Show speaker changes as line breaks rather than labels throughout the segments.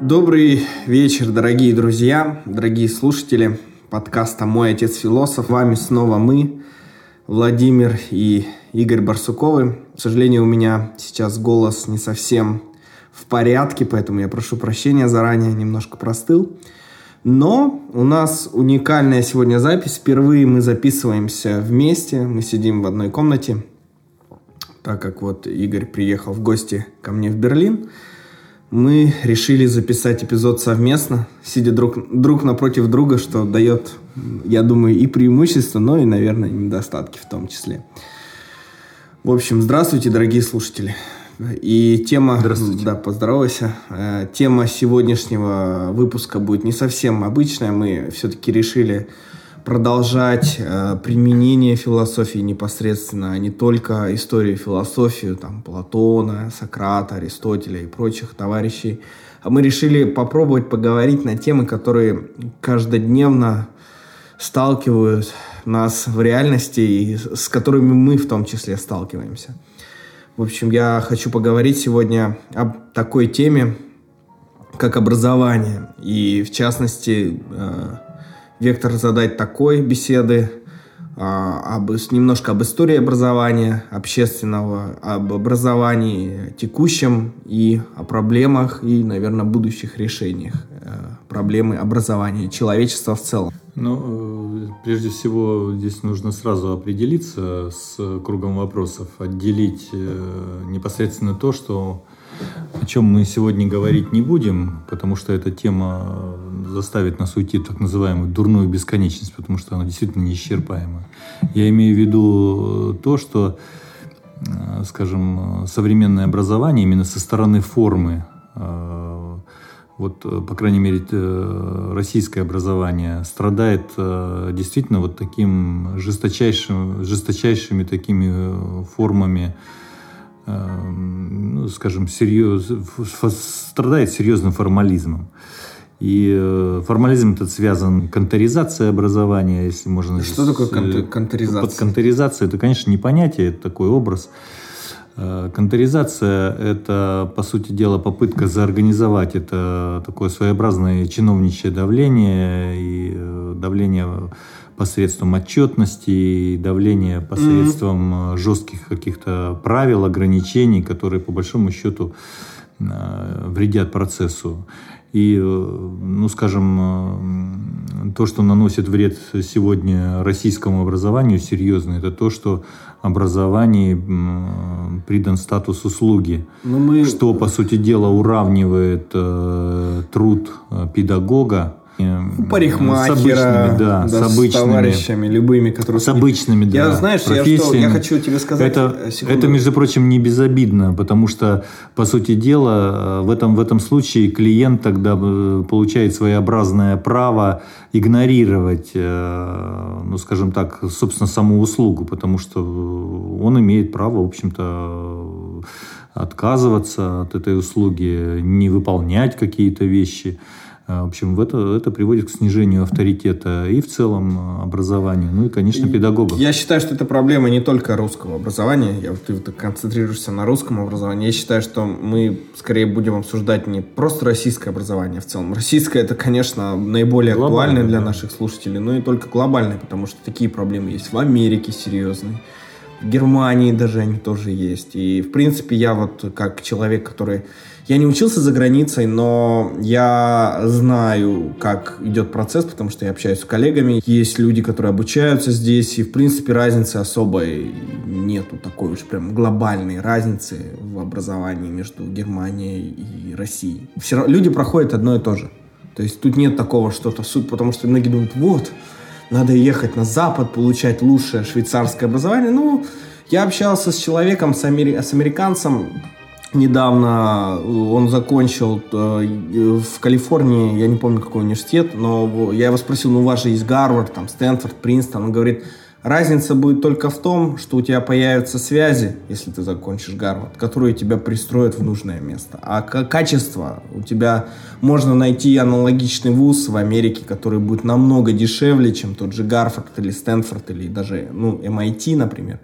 Добрый вечер, дорогие друзья, дорогие слушатели подкаста «Мой отец философ». Вами снова мы, Владимир и Игорь Барсуковы. К сожалению, у меня сейчас голос не совсем в порядке, поэтому я прошу прощения заранее, немножко простыл. Но у нас уникальная сегодня запись. Впервые мы записываемся вместе, мы сидим в одной комнате, так как вот Игорь приехал в гости ко мне в Берлин – мы решили записать эпизод совместно, сидя друг, друг напротив друга, что дает, я думаю, и преимущества, но и, наверное, недостатки в том числе. В общем, здравствуйте, дорогие слушатели. И тема...
Здравствуйте.
Да, поздоровайся. Э, тема сегодняшнего выпуска будет не совсем обычная. Мы все-таки решили продолжать э, применение философии непосредственно, а не только историю философию там, Платона, Сократа, Аристотеля и прочих товарищей. А мы решили попробовать поговорить на темы, которые каждодневно сталкивают нас в реальности и с которыми мы в том числе сталкиваемся. В общем, я хочу поговорить сегодня об такой теме, как образование. И в частности, э, вектор задать такой беседы, а, об, немножко об истории образования общественного, об образовании текущем и о проблемах и, наверное, будущих решениях э, проблемы образования человечества в целом.
Ну, э, прежде всего, здесь нужно сразу определиться с кругом вопросов, отделить э, непосредственно то, что о чем мы сегодня говорить не будем, потому что эта тема заставит нас уйти в так называемую дурную бесконечность, потому что она действительно неисчерпаема. Я имею в виду то, что, э, скажем, современное образование именно со стороны формы, э, вот, по крайней мере, э, российское образование страдает действительно вот таким жесточайшим, жесточайшими такими формами ну, скажем, серьез, страдает серьезным формализмом. И э, формализм этот связан конторизация образования, если можно...
Что такое конт- конторизация?
Под конторизация это, конечно, не понятие, это такой образ. Э, конторизация – это, по сути дела, попытка заорганизовать это такое своеобразное чиновничье давление и э, давление посредством отчетности, и давление посредством mm-hmm. жестких каких-то правил, ограничений, которые по большому счету вредят процессу. И, э, ну, скажем, э, то, что наносит вред сегодня российскому образованию серьезно, это то, что образованию придан статус услуги,
ну, мы...
что, по сути дела, уравнивает э, труд педагога
парикмахера, с обычными, да, да, с, обычными, с товарищами любыми, которые...
С обычными, да.
Я, знаешь, я, что, я хочу тебе сказать...
Это, э, это, между прочим, не безобидно, потому что, по сути дела, э, в этом, в этом случае клиент тогда э, получает своеобразное право игнорировать, ну, скажем так, собственно, саму услугу, потому что он имеет право, в общем-то, отказываться от этой услуги, не выполнять какие-то вещи. А, в общем, это, это приводит к снижению авторитета и в целом а, образования, ну и, конечно, педагогов.
Я считаю, что это проблема не только русского образования. Я, ты, ты концентрируешься на русском образовании. Я считаю, что мы скорее будем обсуждать не просто российское образование в целом. Российское это, конечно, наиболее глобальное для да. наших слушателей, но и только глобальное, потому что такие проблемы есть в Америке серьезные. В Германии даже они тоже есть. И, в принципе, я вот как человек, который я не учился за границей, но я знаю, как идет процесс, потому что я общаюсь с коллегами. Есть люди, которые обучаются здесь, и, в принципе, разницы особой нету такой уж прям глобальной разницы в образовании между Германией и Россией. Все люди проходят одно и то же. То есть тут нет такого что-то суть, потому что многие думают, вот, надо ехать на Запад, получать лучшее швейцарское образование. Ну, я общался с человеком, с, амери... с американцем, недавно он закончил э, в Калифорнии, я не помню какой университет, но я его спросил, ну у вас же есть Гарвард, там Стэнфорд, Принстон, он говорит, разница будет только в том, что у тебя появятся связи, если ты закончишь Гарвард, которые тебя пристроят в нужное место, а качество у тебя можно найти аналогичный вуз в Америке, который будет намного дешевле, чем тот же Гарвард или Стэнфорд или даже ну MIT, например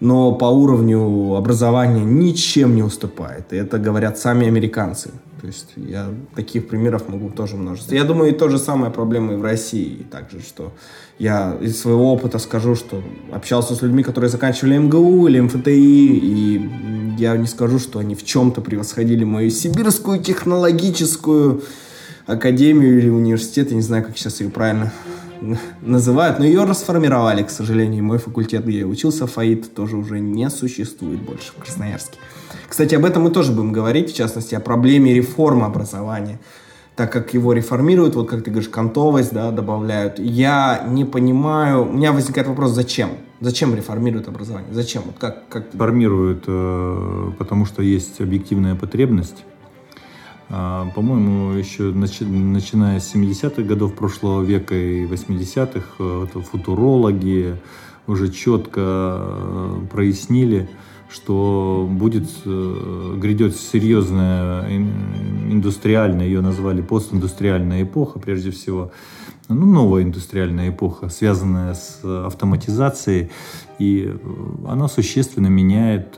но по уровню образования ничем не уступает. И это говорят сами американцы. То есть я таких примеров могу тоже множество. Я думаю, и то же самое проблема и в России. Также, что я из своего опыта скажу, что общался с людьми, которые заканчивали МГУ или МФТИ, и я не скажу, что они в чем-то превосходили мою сибирскую технологическую академию или университет, я не знаю, как сейчас ее правильно называют, но ее расформировали, к сожалению. Мой факультет, где я учился, ФАИД, тоже уже не существует больше в Красноярске. Кстати, об этом мы тоже будем говорить, в частности, о проблеме реформы образования. Так как его реформируют, вот как ты говоришь, кантовость, да, добавляют. Я не понимаю, у меня возникает вопрос, зачем? Зачем реформируют образование? Зачем? Вот как, как...
Формируют, э, потому что есть объективная потребность по-моему, еще начиная с 70-х годов прошлого века и 80-х э, футурологи уже четко э, прояснили, что будет, э, грядет серьезная индустриальная, ее назвали постиндустриальная эпоха, прежде всего, ну, новая индустриальная эпоха, связанная с автоматизацией, и она существенно меняет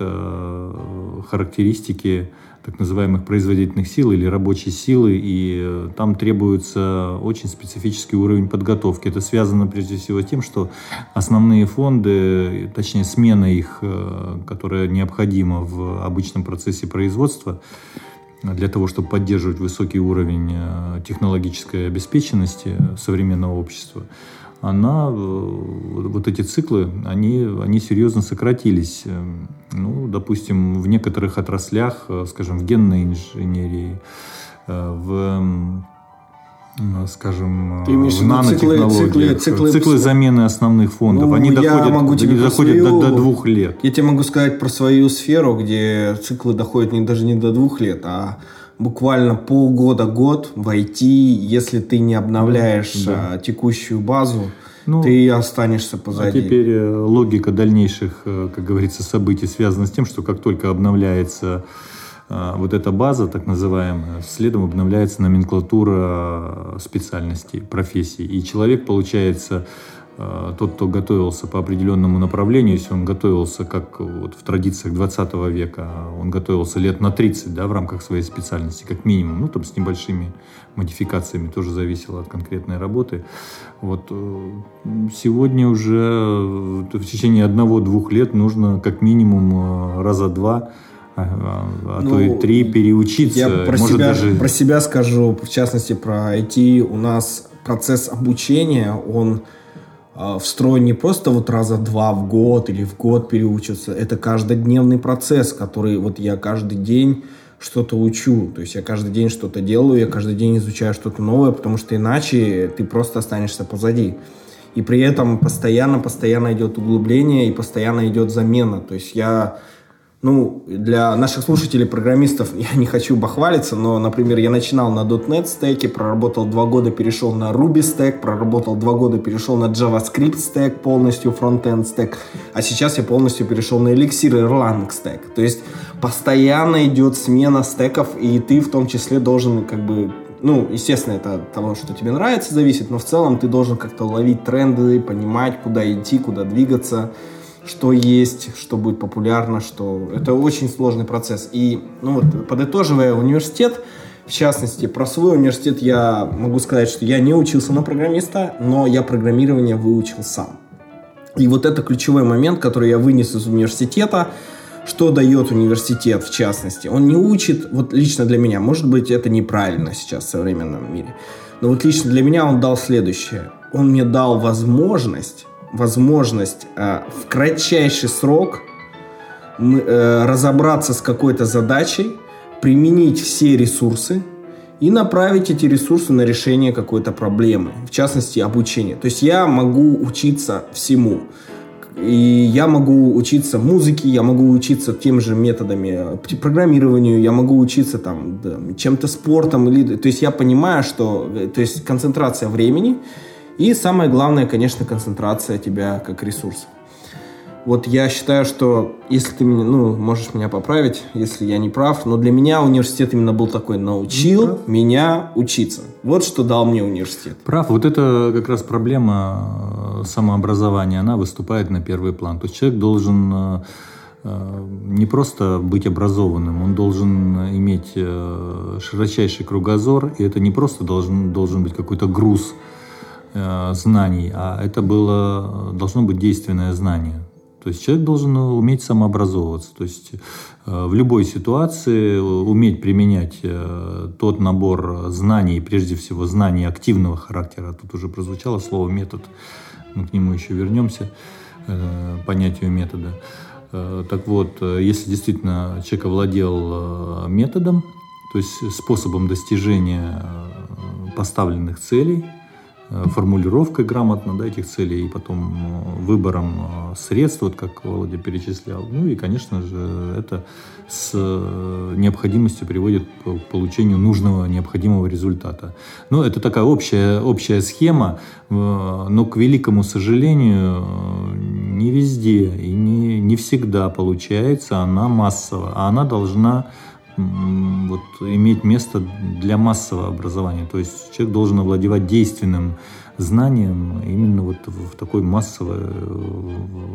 характеристики так называемых производительных сил или рабочей силы, и э, там требуется очень специфический уровень подготовки. Это связано прежде всего с тем, что основные фонды, точнее смена их, э, которая необходима в обычном процессе производства, для того, чтобы поддерживать высокий уровень э, технологической обеспеченности современного общества, она, э, вот эти циклы, они, они серьезно сократились. Эм, ну, допустим, в некоторых отраслях, э, скажем, в генной инженерии, э, в скажем, Ты в нанотехнологиях, циклы, циклы, циклы, циклы замены основных фондов, ну, они доходят, могу тебе доходят свою, до, до двух лет.
Я тебе могу сказать про свою сферу, где циклы доходят не, даже не до двух лет, а буквально полгода-год в IT, если ты не обновляешь да. А, текущую базу, ну, ты останешься позади.
А теперь э, логика дальнейших, э, как говорится, событий связана с тем, что как только обновляется э, вот эта база, так называемая, следом обновляется номенклатура специальностей, профессий. И человек, получается, тот, кто готовился по определенному направлению, если он готовился, как вот в традициях 20 века, он готовился лет на 30 да, в рамках своей специальности, как минимум, ну, там с небольшими модификациями, тоже зависело от конкретной работы. Вот э, сегодня уже в течение одного-двух лет нужно как минимум э, раза два а, а ну, то и три переучиться.
Я про, Может себя, даже... про себя скажу, в частности про IT. У нас процесс обучения, он а, встроен не просто вот раза два в год или в год переучиться, это каждодневный процесс, который вот я каждый день что-то учу, то есть я каждый день что-то делаю, я каждый день изучаю что-то новое, потому что иначе ты просто останешься позади. И при этом постоянно-постоянно идет углубление и постоянно идет замена. То есть я ну, для наших слушателей, программистов, я не хочу бахвалиться, но, например, я начинал на .NET стеке, проработал два года, перешел на Ruby стек, проработал два года, перешел на JavaScript стек, полностью фронтенд стек, а сейчас я полностью перешел на Elixir и Erlang стек. То есть постоянно идет смена стеков, и ты в том числе должен как бы ну, естественно, это от того, что тебе нравится, зависит, но в целом ты должен как-то ловить тренды, понимать, куда идти, куда двигаться, что есть, что будет популярно, что... Это очень сложный процесс. И, ну вот, подытоживая университет, в частности, про свой университет я могу сказать, что я не учился на программиста, но я программирование выучил сам. И вот это ключевой момент, который я вынес из университета, что дает университет в частности. Он не учит, вот лично для меня, может быть, это неправильно сейчас в современном мире, но вот лично для меня он дал следующее. Он мне дал возможность возможность э, в кратчайший срок э, разобраться с какой-то задачей, применить все ресурсы и направить эти ресурсы на решение какой-то проблемы, в частности обучение. То есть я могу учиться всему. И я могу учиться музыке, я могу учиться тем же методами программированию, я могу учиться там да, чем-то спортом. Или, то есть я понимаю, что э, то есть концентрация времени – и самое главное, конечно, концентрация тебя как ресурс. Вот я считаю, что если ты меня, ну, можешь меня поправить, если я не прав, но для меня университет именно был такой, научил меня учиться. Вот что дал мне университет.
Прав. Вот это как раз проблема самообразования, она выступает на первый план. То есть человек должен не просто быть образованным, он должен иметь широчайший кругозор, и это не просто должен, должен быть какой-то груз знаний, а это было, должно быть действенное знание. То есть человек должен уметь самообразовываться. То есть э, в любой ситуации уметь применять э, тот набор знаний, прежде всего знаний активного характера. Тут уже прозвучало слово метод. Мы к нему еще вернемся, э, понятию метода. Так вот, если действительно человек овладел методом, то есть способом достижения поставленных целей, Э, формулировкой грамотно да, этих целей и потом э, выбором э, средств, вот как Володя перечислял. Ну и, конечно же, это с необходимостью приводит к получению нужного, необходимого результата. Ну, это такая общая, общая схема, но, к великому сожалению, не везде и не, не всегда получается она массово, а она должна вот, иметь место для массового образования. То есть человек должен овладевать действенным знанием именно вот в такой массовой,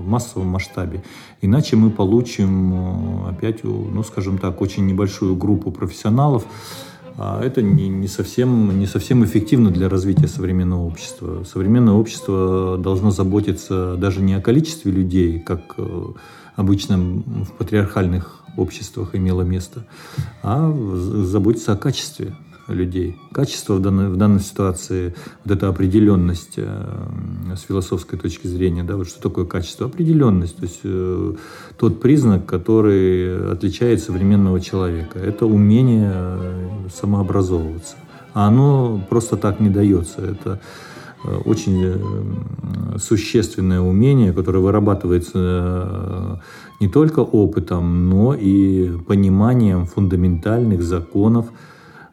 массовом масштабе. Иначе мы получим э, опять, ну, скажем так, очень небольшую группу профессионалов, а это не, не, совсем, не совсем эффективно для развития современного общества. Современное общество должно заботиться даже не о количестве людей, как э, обычно в патриархальных обществах имело место, а заботиться о качестве людей. Качество в данной, в данной ситуации, вот эта определенность э, с философской точки зрения, да, вот что такое качество? Определенность, то есть э, тот признак, который отличает современного человека. Это умение э, самообразовываться. А оно просто так не дается. Это э, очень э, существенное умение, которое вырабатывается не только опытом, но и пониманием фундаментальных законов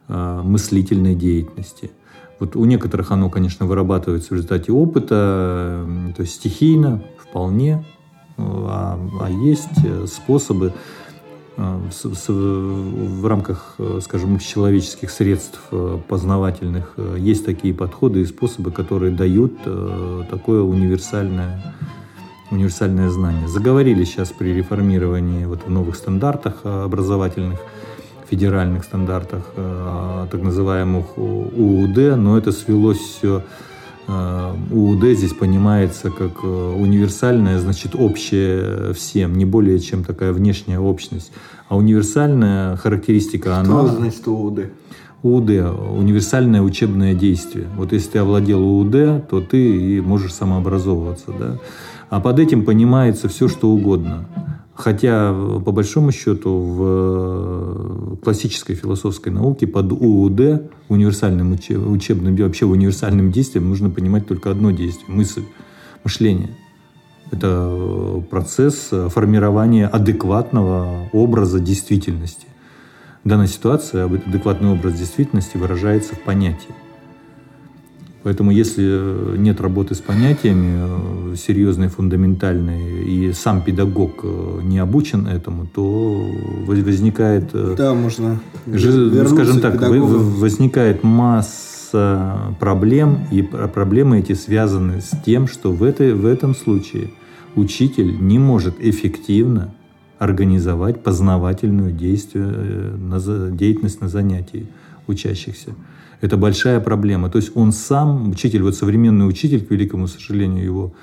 э, мыслительной деятельности. Вот у некоторых оно, конечно, вырабатывается в результате опыта, то есть стихийно, вполне, а, а есть способы э, в, в, в рамках, скажем, человеческих средств э, познавательных есть такие подходы и способы, которые дают такое универсальное универсальное знание. Заговорили сейчас при реформировании вот в новых стандартах э, образовательных, федеральных стандартах, э, так называемых УУД, но это свелось все э, УУД здесь понимается как универсальное, значит, общее всем, не более чем такая внешняя общность. А универсальная характеристика,
Что
она...
Что значит УУД?
УУД – универсальное учебное действие. Вот если ты овладел УУД, то ты и можешь самообразовываться. Да? А под этим понимается все, что угодно. Хотя, по большому счету, в классической философской науке под УУД, универсальным учебным, вообще универсальным действием, нужно понимать только одно действие – мысль, мышление. Это процесс формирования адекватного образа действительности. В данной ситуации адекватный образ действительности выражается в понятии. Поэтому если э, нет работы с понятиями э, серьезной, фундаментальной, и сам педагог э, не обучен этому, то возникает...
Да, можно
ж, Скажем так, возникает масса проблем, и проблемы эти связаны с тем, что в, этой, в этом случае учитель не может эффективно организовать познавательную действие, деятельность на занятии учащихся. Это большая проблема. То есть он сам, учитель, вот современный учитель, к великому сожалению, его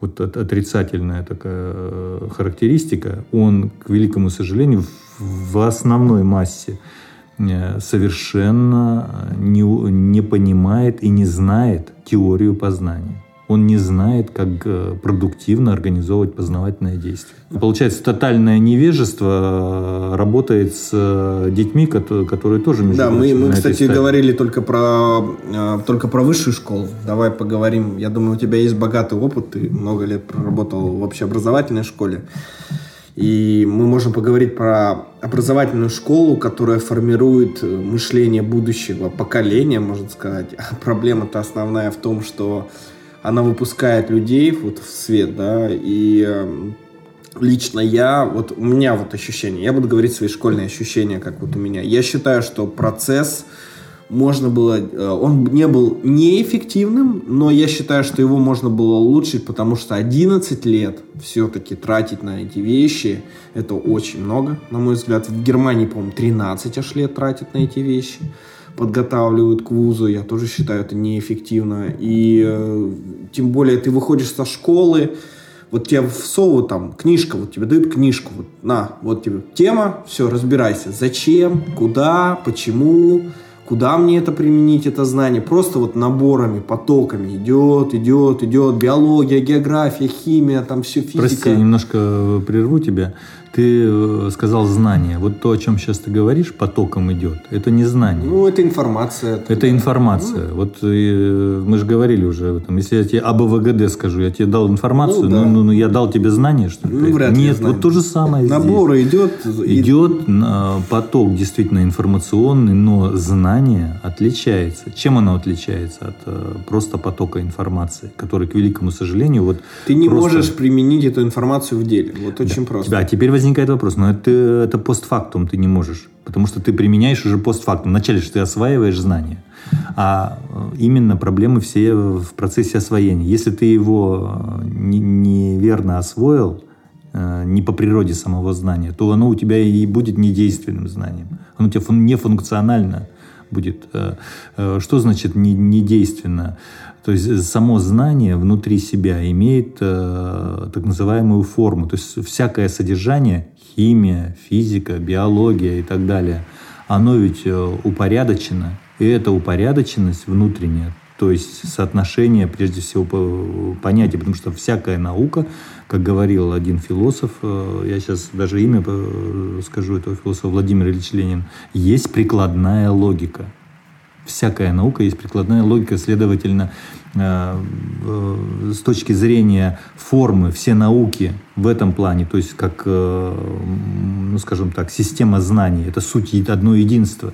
вот отрицательная такая э, характеристика, он, к великому сожалению, в основной массе э, совершенно не, не понимает и не знает теорию познания он не знает, как э, продуктивно организовывать познавательное действие. Получается, тотальное невежество э, работает с э, детьми, которые тоже
между Да, мы, мы кстати, говорили только про, только про высшую школу. Давай поговорим. Я думаю, у тебя есть богатый опыт, ты много лет проработал в общеобразовательной школе. И мы можем поговорить про образовательную школу, которая формирует мышление будущего поколения, можно сказать. А проблема-то основная в том, что она выпускает людей вот в свет, да, и эм, лично я, вот у меня вот ощущение, я буду говорить свои школьные ощущения, как вот у меня. Я считаю, что процесс можно было... Э, он не был неэффективным, но я считаю, что его можно было улучшить, потому что 11 лет все-таки тратить на эти вещи, это очень много, на мой взгляд. В Германии, по-моему, 13 аж лет тратят на эти вещи подготавливают к вузу, я тоже считаю это неэффективно. И э, тем более ты выходишь со школы, вот тебе всовывают там книжка, вот тебе дают книжку, вот на, вот тебе тема, все, разбирайся, зачем, куда, почему, куда мне это применить, это знание. Просто вот наборами, потоками идет, идет, идет. Биология, география, химия, там все физика.
Прости, я немножко прерву тебя. Ты э, сказал знание. Вот то, о чем сейчас ты говоришь, потоком идет. Это не знание.
Ну, это информация.
Это, это информация. Ну. Вот э, мы же говорили уже об этом. Если я тебе об ВГД скажу, я тебе дал информацию, ну, да. ну, ну я дал тебе знание, что ли?
Ну, вряд
Нет, вот то же самое
Набор
здесь.
идет.
Идет поток действительно информационный, но знание отличается. Чем оно отличается от э, просто потока информации, который, к великому сожалению, вот
Ты не
просто...
можешь применить эту информацию в деле. Вот очень да. просто.
Да, теперь возникает возникает вопрос, но это, это постфактум ты не можешь, потому что ты применяешь уже постфактум. Вначале же ты осваиваешь знания, а э, именно проблемы все в процессе освоения. Если ты его э, неверно освоил, э, не по природе самого знания, то оно у тебя и будет недейственным знанием. Оно у тебя нефункционально будет. Что значит недейственно? То есть само знание внутри себя имеет э, так называемую форму. То есть всякое содержание, химия, физика, биология и так далее, оно ведь э, упорядочено. И эта упорядоченность внутренняя, то есть соотношение, прежде всего, понятия, потому что всякая наука, как говорил один философ, э, я сейчас даже имя э, скажу этого философа, Владимир Ильич Ленин, есть прикладная логика всякая наука есть прикладная логика, следовательно, э, э, с точки зрения формы все науки в этом плане, то есть как, э, ну скажем так, система знаний, это суть одно единство.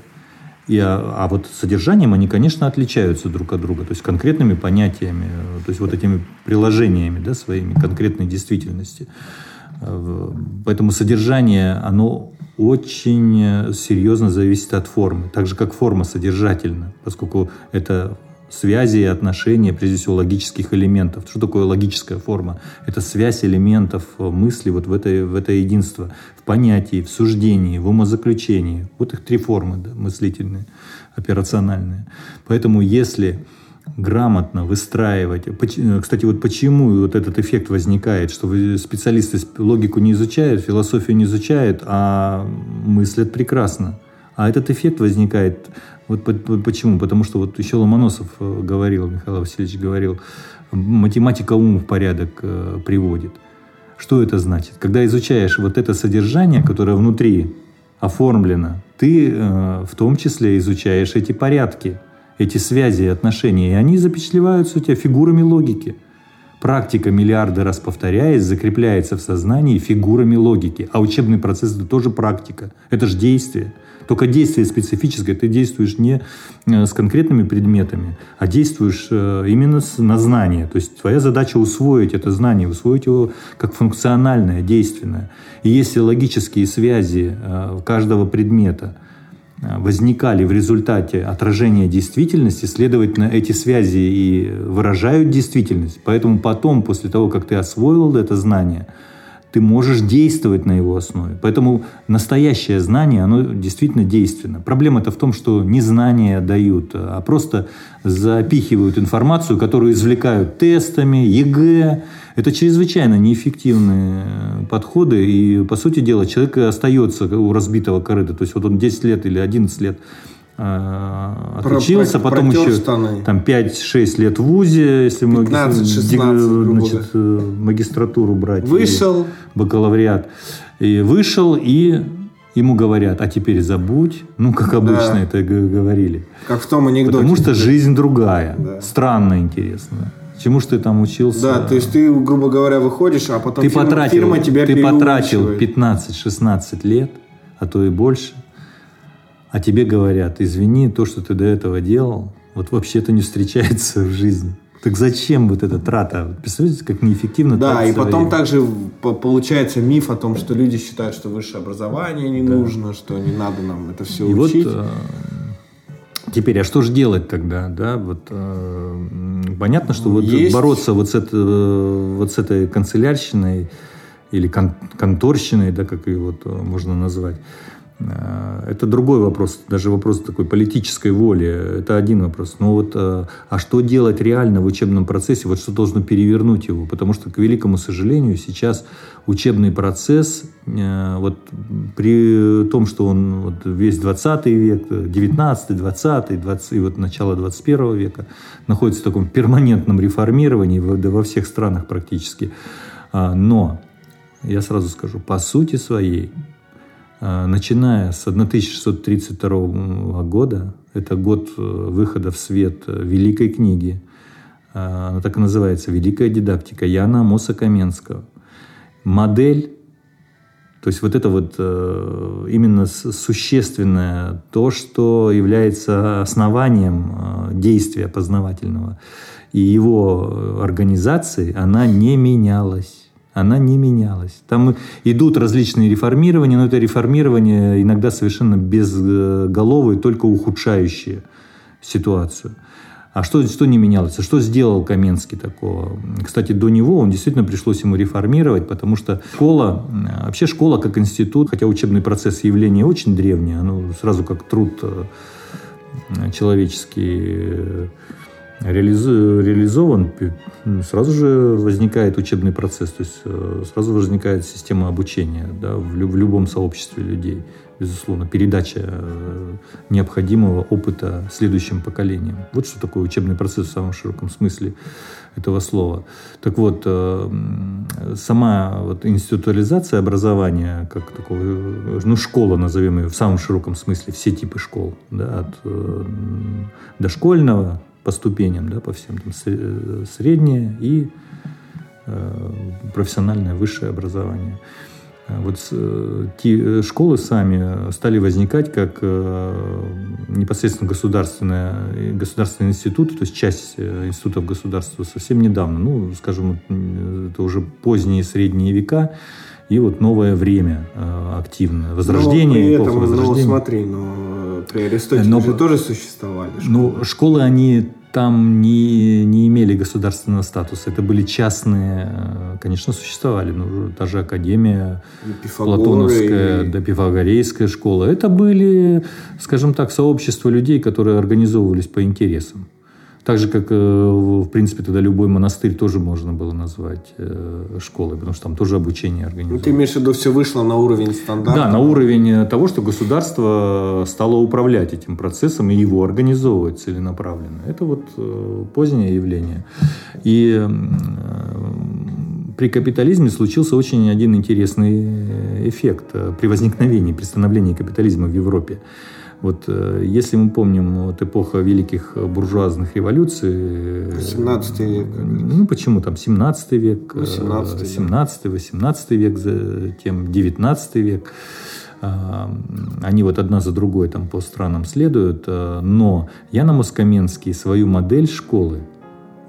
И, а, а вот содержанием они, конечно, отличаются друг от друга, то есть конкретными понятиями, то есть вот этими приложениями да, своими конкретной действительности. Поэтому содержание, оно очень э, серьезно зависит от формы. Так же, как форма содержательна, поскольку это связи и отношения, прежде всего, логических элементов. Что такое логическая форма? Это связь элементов э, мысли вот в это, в это единство, в понятии, в суждении, в умозаключении. Вот их три формы да, мыслительные, операциональные. Поэтому если грамотно выстраивать. Э, кстати, вот почему вот этот эффект возникает, что специалисты логику не изучают, философию не изучают, а мыслят прекрасно. А этот эффект возникает, вот почему? Потому что вот еще Ломоносов э, говорил, Михаил Васильевич говорил, математика ум в порядок э, приводит. Что это значит? Когда изучаешь вот это содержание, которое внутри оформлено, ты в том числе изучаешь эти порядки – эти связи и отношения, и они запечатлеваются у тебя фигурами логики. Практика миллиарды раз повторяясь закрепляется в сознании фигурами логики. А учебный процесс – это тоже практика. Это же действие. Только действие специфическое. Ты действуешь не э, с конкретными предметами, а действуешь э, именно на знание. То есть твоя задача усвоить это знание, усвоить его как функциональное, действенное. И если логические связи э, каждого предмета – возникали в результате отражения действительности, следовательно, эти связи и выражают действительность. Поэтому потом, после того, как ты освоил это знание, ты можешь действовать на его основе. Поэтому настоящее знание, оно действительно действенно. Проблема-то в том, что не знания дают, а просто запихивают информацию, которую извлекают тестами, ЕГЭ. Это чрезвычайно неэффективные подходы, и, по сути дела, человек остается у разбитого корыта. То есть вот он 10 лет или 11 лет а, отучился, про, потом еще штаны. там 5-6 лет в ВУЗе, если 15, мы значит, э, магистратуру брать.
Вышел.
Бакалавриат. И вышел, и ему говорят, а теперь забудь. Ну, как обычно да. это говорили.
Как в том анекдоте.
Потому что жизнь другая. Да. Странно интересно. Чему ж ты там учился?
Да, то есть ты, грубо говоря, выходишь, а потом
ты фирма, потратил, фирма тебя Ты потратил 15-16 лет, а то и больше – а тебе говорят, извини, то, что ты до этого делал, вот вообще-то не встречается в жизни. Так зачем вот эта трата? Представляете, как неэффективно
Да, и потом время. также получается миф о том, что люди считают, что высшее образование не да. нужно, что не надо нам это все
и
учить.
Вот, Теперь, а что же делать тогда, да? Вот э, понятно, что вот Есть. бороться вот с, это, вот с этой канцелярщиной или кон, конторщиной, да, как ее вот можно назвать, Э, это другой вопрос, даже вопрос такой политической воли. Это один вопрос. Но вот, э, а что делать реально в учебном процессе? Вот что должно перевернуть его? Потому что, к великому сожалению, сейчас учебный процесс, э, вот при том, что он вот весь 20 век, 19, 20, 20 и вот начало 21 века находится в таком перманентном реформировании во, во всех странах практически. А, но, я сразу скажу, по сути своей, начиная с 1632 года, это год э, выхода в свет э, Великой книги, а, она так и называется «Великая дидактика» Яна Амоса Каменского. Модель, то есть вот это вот э, именно существенное, то, что является основанием действия познавательного, и его организации, она не менялась она не менялась. Там идут различные реформирования, но это реформирование иногда совершенно безголовые, только ухудшающие ситуацию. А что, что не менялось? А что сделал Каменский такого? Кстати, до него он действительно пришлось ему реформировать, потому что школа, вообще школа как институт, хотя учебный процесс явление очень древнее, оно сразу как труд э, человеческий реализован, сразу же возникает учебный процесс, то есть э, сразу возникает система обучения да, в, в любом сообществе людей, безусловно, передача э, необходимого опыта следующим поколениям. Вот что такое учебный процесс в самом широком смысле этого слова. Так вот, э, сама вот институализация образования, как такого, ну, школа, назовем ее в самом широком смысле, все типы школ, да, от дошкольного, по ступеням, да, по всем там среднее и э, профессиональное высшее образование. А вот э, э, школы сами стали возникать как э, непосредственно государственные, государственные институты, то есть часть э, институтов государства совсем недавно, ну, скажем, это уже поздние средние века, и вот новое время э, активное. Возрождение, но при этом,
возрождения. Ну, смотри, но при Аристотеле но, же тоже существовали
школы. Ну, школы, они там не, не имели государственного статуса. Это были частные, э, конечно, существовали. Ну, та же Академия Платоновская, и... да, Пифагорейская школа. Это были, скажем так, сообщества людей, которые организовывались по интересам. Так же, как, э, в принципе, тогда любой монастырь тоже можно было назвать э, школой, потому что там тоже обучение организовано.
Ну, ты имеешь в виду, все вышло на уровень стандарта?
Да, на уровень того, что государство стало управлять этим процессом и его организовывать целенаправленно. Это вот э, позднее явление. И при капитализме случился очень один интересный эффект при возникновении, при становлении капитализма в Европе. Вот э, если мы помним вот эпоха великих буржуазных революций...
17 век.
Ну, почему там 17 век, 18, 17, 18 век, затем 19 век. А, они вот одна за другой там по странам следуют. Но Яна Москаменский свою модель школы,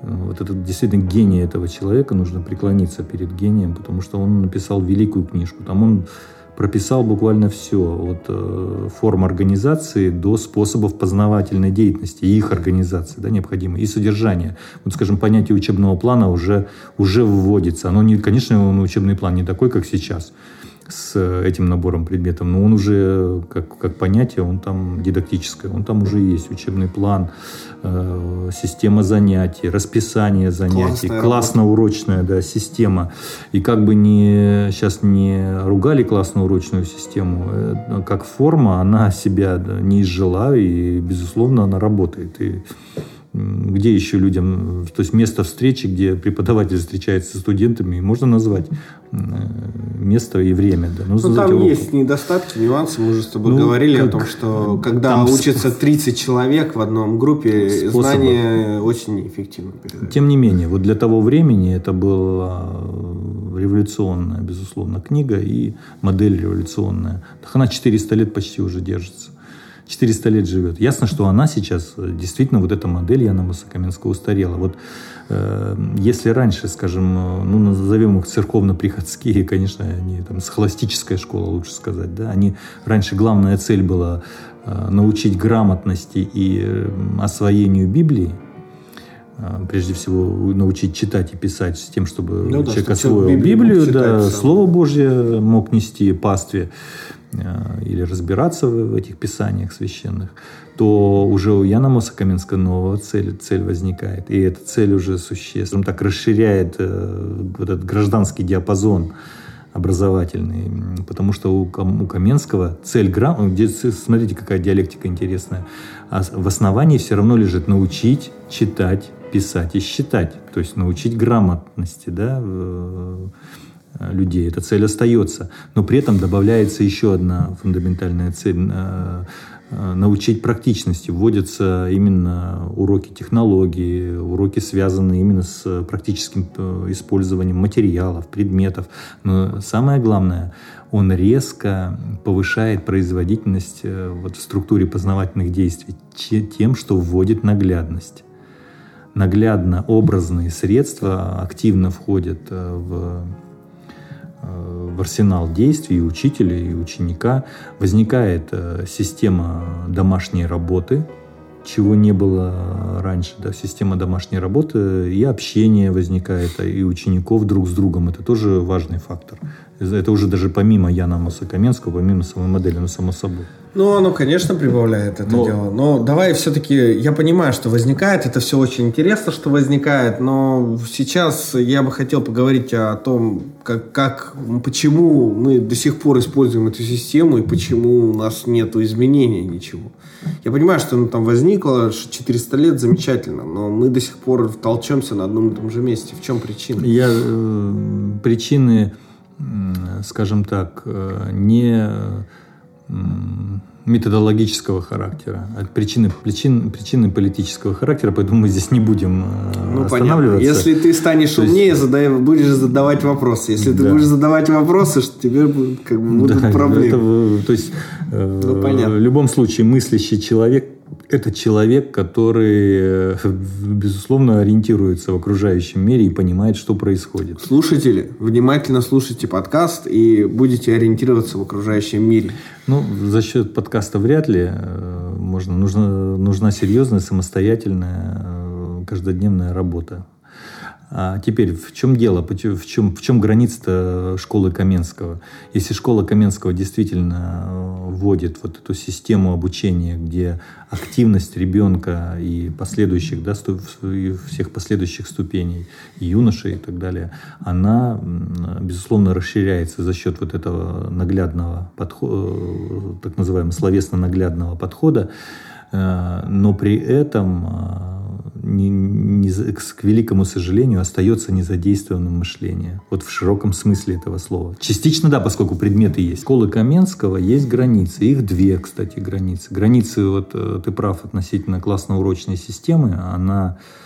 вот этот действительно гений этого человека, нужно преклониться перед гением, потому что он написал великую книжку. Там он прописал буквально все, от э, форм организации до способов познавательной деятельности и их организации, да, необходимой, и содержания. Вот, скажем, понятие учебного плана уже, уже вводится. Оно, не, конечно, учебный план не такой, как сейчас с этим набором предметов, но он уже как, как понятие, он там дидактическое, он там уже есть учебный план, э, система занятий, расписание занятий, классно-урочная да, система. И как бы не, сейчас не ругали классно-урочную систему, э, как форма, она себя не изжила, и, безусловно, она работает. И где еще людям, то есть место встречи, где преподаватель встречается с студентами, можно назвать место и время. Да.
Ну, ну там есть недостатки, нюансы. Мы уже с тобой ну, когда как, о том, что когда учатся 30 человек в одном группе, способы. знания очень неэффективно
передают. Тем не менее, вот для того времени это была революционная, безусловно, книга и модель революционная. Она 400 лет почти уже держится. 400 лет живет. Ясно, что она сейчас, э, действительно, вот эта модель Яна Мусакаменского устарела. Вот э, если раньше, скажем, э, ну, назовем их церковно-приходские, конечно, они там схоластическая школа, лучше сказать, да, они, раньше главная цель была э, научить грамотности и э, освоению Библии, э, прежде всего научить читать и писать с тем, чтобы ну, человек да, освоил Библию, Библию да, Слово Божье мог нести пастве. Э, или разбираться в этих писаниях священных, то уже у Яна Моса Каменского новая цель, цель возникает. И эта цель уже существенно так расширяет э, вот этот гражданский диапазон образовательный, потому что у, у Каменского цель грамм, смотрите, какая диалектика интересная, а в основании все равно лежит научить читать, писать и считать, то есть научить грамотности, да, людей. Эта цель остается. Но при этом добавляется еще одна фундаментальная цель э, э, научить практичности. Вводятся именно уроки технологии, уроки, связанные именно с практическим использованием материалов, предметов. Но самое главное, он резко повышает производительность вот в структуре познавательных действий тем, что вводит наглядность. Наглядно образные средства активно входят в в арсенал действий учителя, и ученика. Возникает э, система домашней работы, чего не было раньше, да, система домашней работы, и общение возникает, и учеников друг с другом. Это тоже важный фактор. Это уже даже помимо Яна Мосокаменского, помимо самой модели, но само собой.
Ну, оно, конечно, прибавляет это но... дело. Но давай все-таки, я понимаю, что возникает, это все очень интересно, что возникает, но сейчас я бы хотел поговорить о том, как, как почему мы до сих пор используем эту систему и почему у нас нет изменения ничего. Я понимаю, что оно там возникло 400 лет, замечательно, но мы до сих пор толчемся на одном и том же месте. В чем причина?
Я, э, причины скажем так, э, не методологического характера, а причины, причин, причины политического характера, поэтому мы здесь не будем э, ну, останавливаться.
Понятно. Если ты станешь то умнее, есть... задай, будешь задавать вопросы. Если да. ты будешь задавать вопросы, что тебе как бы, будут да, проблемы.
Это, то есть, ну, понятно. в любом случае мыслящий человек это человек, который, э, безусловно, ориентируется в окружающем мире и понимает, что происходит.
Слушатели, внимательно слушайте подкаст и будете ориентироваться в окружающем мире.
Ну, за счет подкаста вряд ли. Э, можно, нужна, нужна серьезная, самостоятельная, э, каждодневная работа. А теперь в чем дело, в чем, в чем граница школы Каменского? Если школа Каменского действительно э, вводит вот эту систему обучения, где активность ребенка и последующих, да, и всех последующих ступеней, и юношей и так далее, она, безусловно, расширяется за счет вот этого наглядного подхода, э, так называемого словесно-наглядного подхода, но при этом не, не, к великому сожалению, остается незадействованным мышление. Вот в широком смысле этого слова. Частично да, поскольку предметы есть. Школы Каменского есть границы. Их две, кстати, границы. Границы, вот э, ты прав, относительно классно-урочной системы, она э,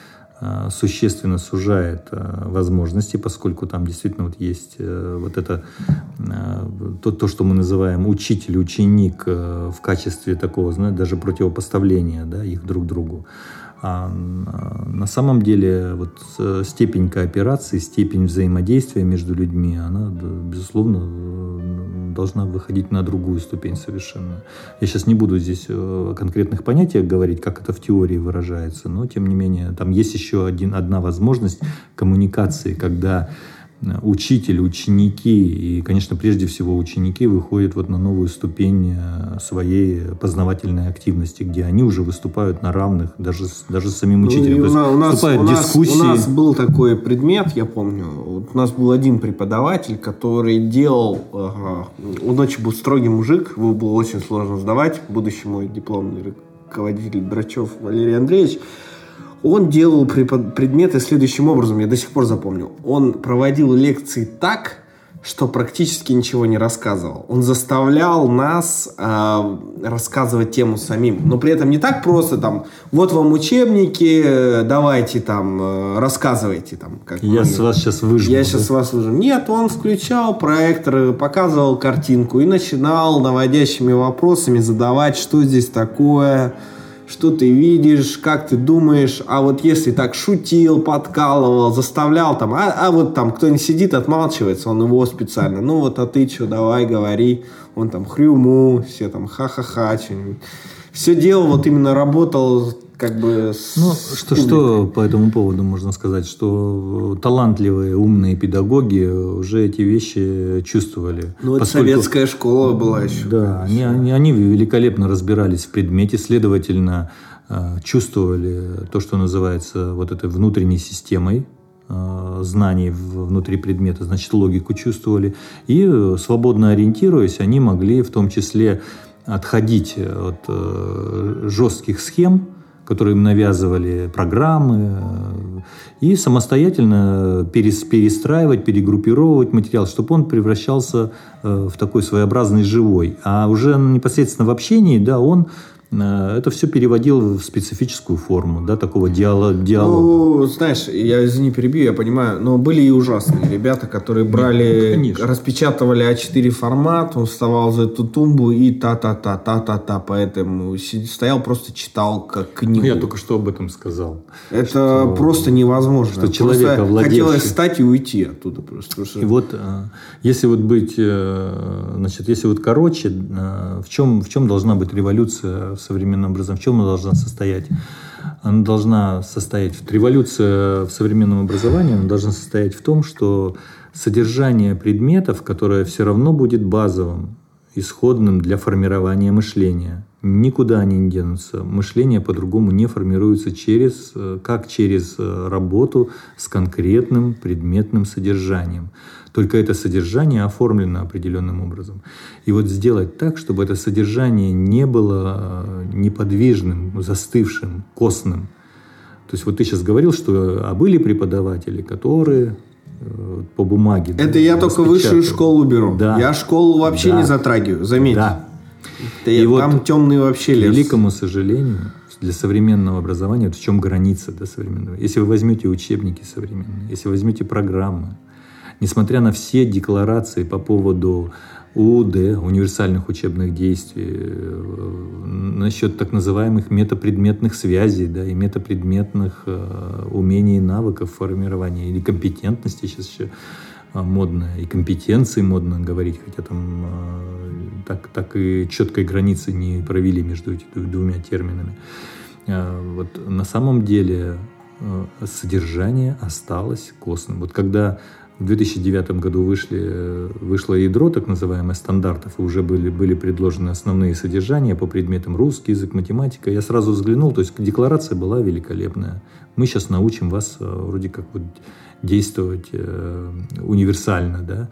существенно сужает э, возможности, поскольку там действительно вот есть вот это то, то, что мы называем учитель-ученик в качестве такого, знаете, даже противопоставления да, их друг другу. А на самом деле вот э, степень кооперации, степень взаимодействия между людьми, она, безусловно, э, должна выходить на другую ступень совершенно. Я сейчас не буду здесь о конкретных понятиях говорить, как это в теории выражается, но тем не менее там есть еще один, одна возможность коммуникации, когда учитель, ученики и, конечно, прежде всего ученики выходят вот на новую ступень э, своей познавательной активности, где они уже выступают на равных, даже, даже с самим ну, учителем. Ну,
у, нас, у, нас, у нас был такой предмет, я помню, вот у нас был один преподаватель, который делал, ага, он очень был строгий мужик, его было очень сложно сдавать, будущий мой дипломный руководитель Драчев Валерий Андреевич, он делал предметы следующим образом, я до сих пор запомню. Он проводил лекции так, что практически ничего не рассказывал. Он заставлял нас э, рассказывать тему самим. Но при этом не так просто там, вот вам учебники, давайте там, э, рассказывайте там.
Как Я с вас сейчас выжму.
Я да? сейчас вас выжму. Нет, он включал проектор, показывал картинку и начинал наводящими вопросами задавать, что здесь такое, что ты видишь, как ты думаешь, а вот если так шутил, подкалывал, заставлял там, а, а вот там кто не сидит, отмалчивается, он его специально, ну вот, а ты что, давай, говори, он там хрюму, все там ха-ха-ха, что-нибудь. Все делал, вот именно работал как бы
Ну, что, что по этому поводу можно сказать? Что талантливые, умные педагоги уже эти вещи чувствовали.
Ну, это советская школа была еще.
Да, они, они, они великолепно разбирались в предмете, следовательно, э, чувствовали то, что называется вот этой внутренней системой э, знаний внутри предмета, значит, логику чувствовали. И э, свободно ориентируясь, они могли в том числе отходить от жестких схем, которые им навязывали программы, э, и самостоятельно перестраивать, перегруппировывать материал, чтобы он превращался э, в такой своеобразный живой. А уже непосредственно в общении, да, он это все переводил в специфическую форму, да, такого диалога.
Ну, знаешь, я извини, перебью, я понимаю, но были и ужасные ребята, которые брали, ну, распечатывали А4 формат, он вставал за эту тумбу и та-та-та, та-та-та, поэтому стоял, просто читал как книгу. Ну,
я только что об этом сказал.
Это что, просто невозможно.
Что человек овладевший...
Хотелось встать и уйти оттуда просто.
Что... И вот, э, если вот быть, э, значит, если вот короче, в чем, в чем должна быть революция в современном образовании, в чем она должна состоять? Она должна состоять, революция в современном образовании, она должна состоять в том, что содержание предметов, которое все равно будет базовым, исходным для формирования мышления. Никуда они не денутся. Мышление по-другому не формируется через, как через работу с конкретным предметным содержанием. Только это содержание оформлено определенным образом. И вот сделать так, чтобы это содержание не было э, неподвижным, застывшим, костным. То есть вот ты сейчас говорил, что а были преподаватели, которые э, по бумаге.
Это да, я только высшую школу беру. Да. Я школу вообще да. не затрагиваю, заметьте. Да.
Это и вот там темный вообще лес. К великому сожалению, для современного образования, вот в чем граница до современного. Если вы возьмете учебники современные, если возьмете программы, несмотря на все декларации по поводу УУД, универсальных учебных действий, э, насчет так называемых метапредметных связей да, и метапредметных э, умений и навыков формирования или компетентности сейчас еще э, модно, и компетенции модно говорить, хотя там э, так, так и четкой границы не провели между этими двумя терминами. Э, вот на самом деле содержание осталось костным. Вот когда в 2009 году вышли, вышло ядро так называемое стандартов, и уже были, были предложены основные содержания по предметам русский язык, математика. Я сразу взглянул, то есть декларация была великолепная. Мы сейчас научим вас э, вроде как вот действовать э, универсально, да.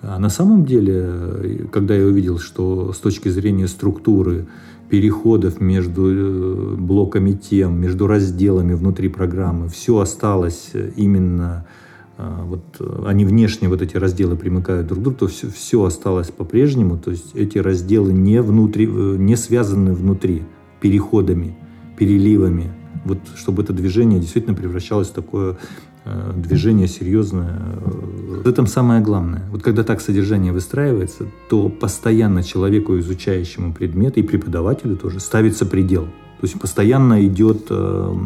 А на самом деле, когда я увидел, что с точки зрения структуры переходов между э, блоками тем, между разделами внутри программы, все осталось именно вот э, они внешне, вот эти разделы примыкают друг к другу, то все, все осталось по-прежнему, то есть эти разделы не, внутри, э, не связаны внутри переходами, переливами, вот чтобы это движение действительно превращалось в такое э, движение серьезное. В этом самое главное. Вот когда так содержание выстраивается, то постоянно человеку, изучающему предметы, и преподавателю тоже ставится предел – то есть постоянно идет э,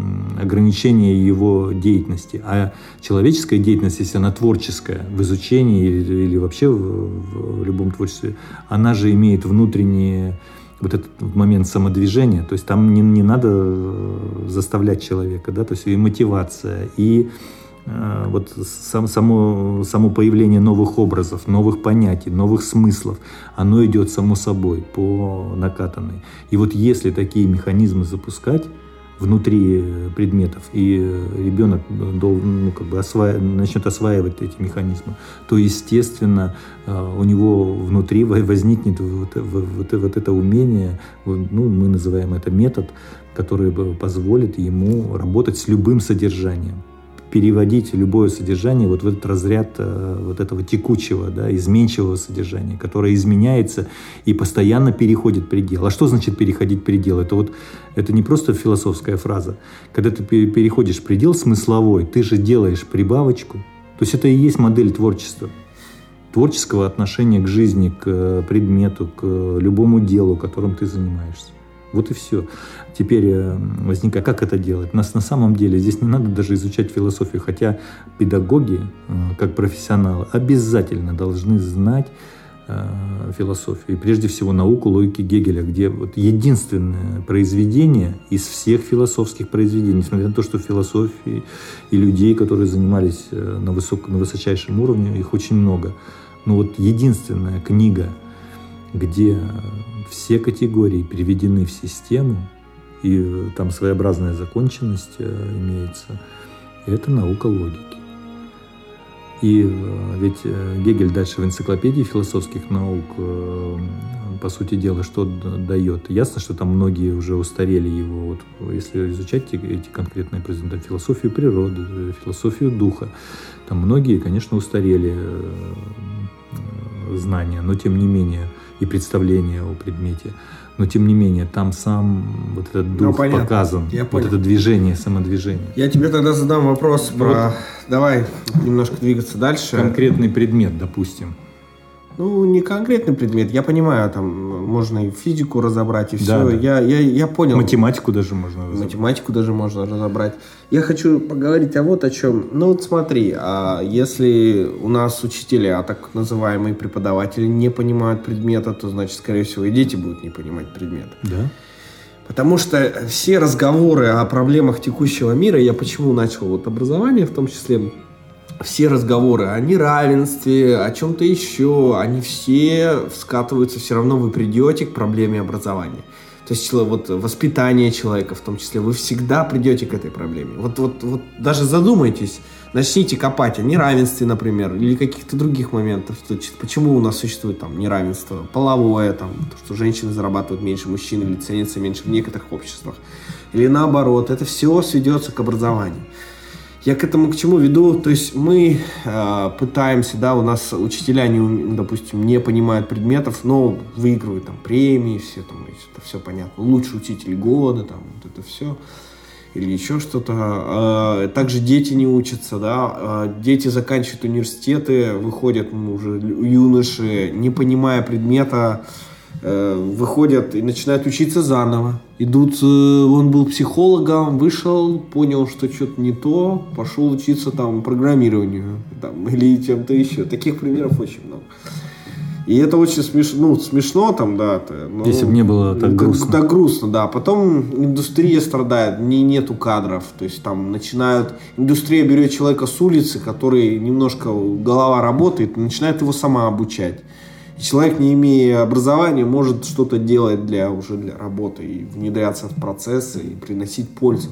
ограничение его деятельности. А человеческая деятельность, если она творческая в изучении или, вообще в, любом творчестве, она же имеет внутренние вот этот момент самодвижения, то есть там не, не надо э, заставлять человека, да, то есть и мотивация, и вот сам, само, само появление новых образов, новых понятий, новых смыслов, оно идет само собой по накатанной. И вот если такие механизмы запускать внутри предметов, и ребенок должен, ну, как бы осва... начнет осваивать эти механизмы, то, естественно, э, у него внутри возникнет вот, вот, вот это умение, ну, мы называем это метод, который позволит ему работать с любым содержанием переводить любое содержание вот в этот разряд э, вот этого текучего, да, изменчивого содержания, которое изменяется и постоянно переходит предел. А что значит переходить предел? Это вот это не просто философская фраза. Когда ты переходишь предел смысловой, ты же делаешь прибавочку. То есть это и есть модель творчества творческого отношения к жизни, к предмету, к любому делу, которым ты занимаешься. Вот и все. Теперь э, возникает, как это делать? Нас на самом деле здесь не надо даже изучать философию, хотя педагоги, э, как профессионалы, обязательно должны знать э, философию. И прежде всего науку логики Гегеля, где вот единственное произведение из всех философских произведений, несмотря на то, что философии и людей, которые занимались на, высок, на высочайшем уровне, их очень много. Но вот единственная книга, где все категории переведены в систему, и там своеобразная законченность э, имеется, это наука логики. И э, ведь э, Гегель дальше в энциклопедии философских наук, по сути дела, что дает? Ясно, что там многие уже устарели его. Вот, если изучать эти конкретные произведения, философию природы, философию духа, там многие, конечно, устарели знания, но тем не менее и представление о предмете. Но тем не менее, там сам вот этот дух ну, показан, Я вот понял. это движение, самодвижение.
Я тебе тогда задам вопрос ну, про... Вот. Давай немножко двигаться дальше.
Конкретный предмет, допустим.
Ну, не конкретный предмет. Я понимаю, там можно и физику разобрать, и все. Да, да. Я, я, я понял.
Математику даже можно
разобрать. Математику даже можно разобрать. Я хочу поговорить о вот о чем. Ну, вот смотри, а если у нас учителя, а так называемые преподаватели, не понимают предмета, то, значит, скорее всего, и дети будут не понимать предмет.
Да.
Потому что все разговоры о проблемах текущего мира, я почему начал вот образование в том числе, все разговоры о неравенстве, о чем-то еще, они все скатываются, все равно вы придете к проблеме образования. То есть вот воспитание человека в том числе, вы всегда придете к этой проблеме. Вот, вот, вот даже задумайтесь, начните копать о неравенстве, например, или каких-то других моментах, что, почему у нас существует там неравенство половое, там, то, что женщины зарабатывают меньше мужчин или ценятся меньше в некоторых обществах, или наоборот, это все сведется к образованию. Я к этому к чему веду? То есть мы э, пытаемся, да, у нас учителя, не, допустим, не понимают предметов, но выигрывают там премии, все там, это все понятно. Лучший учитель года, там, вот это все. Или еще что-то. Э, также дети не учатся, да. Э, дети заканчивают университеты, выходят ну, уже юноши, не понимая предмета, выходят и начинают учиться заново. Идут, э, он был психологом, вышел, понял, что что-то не то, пошел учиться там программированию там, или чем-то еще. Таких примеров очень много. И это очень смешно, ну, смешно там, да.
Но, Если бы не было так грустно.
Так грустно, да. Потом индустрия страдает, не, нету кадров. То есть там начинают, индустрия берет человека с улицы, который немножко голова работает, начинает его сама обучать человек, не имея образования, может что-то делать для, уже для работы и внедряться в процессы и приносить пользу.